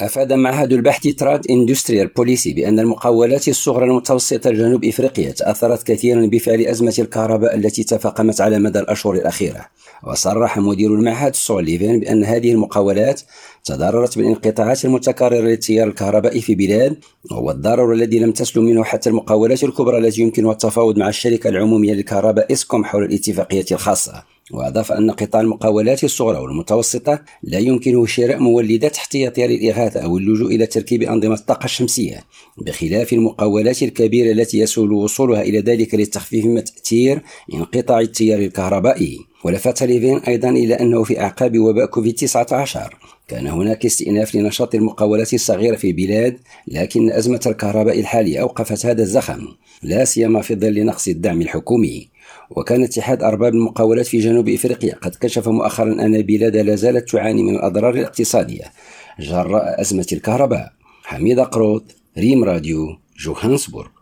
أفاد معهد البحث Trade Industrial Policy بأن المقاولات الصغرى المتوسطة جنوب إفريقيا تأثرت كثيرا بفعل أزمة الكهرباء التي تفاقمت على مدى الأشهر الأخيرة. وصرح مدير المعهد سوليفين بأن هذه المقاولات تضررت بالانقطاعات المتكررة للتيار الكهربائي في بلاد وهو الضرر الذي لم تسلم منه حتى المقاولات الكبرى التي يمكنها التفاوض مع الشركة العمومية للكهرباء إسكوم حول الاتفاقية الخاصة. وأضاف أن قطاع المقاولات الصغرى والمتوسطة لا يمكنه شراء مولدات احتياطية للإغاثة أو اللجوء إلى تركيب أنظمة الطاقة الشمسية بخلاف المقاولات الكبيرة التي يسهل وصولها إلى ذلك لتخفيف من تأثير انقطاع التيار الكهربائي. ولفت ليفين أيضا إلى أنه في أعقاب وباء كوفيد 19 كان هناك استئناف لنشاط المقاولات الصغيرة في البلاد لكن أزمة الكهرباء الحالية أوقفت هذا الزخم لا سيما في ظل نقص الدعم الحكومي. وكان اتحاد أرباب المقاولات في جنوب إفريقيا قد كشف مؤخرا أن البلاد لا زالت تعاني من الأضرار الاقتصادية. جراء أزمة الكهرباء. حميد قروط ريم راديو جوهانسبورغ.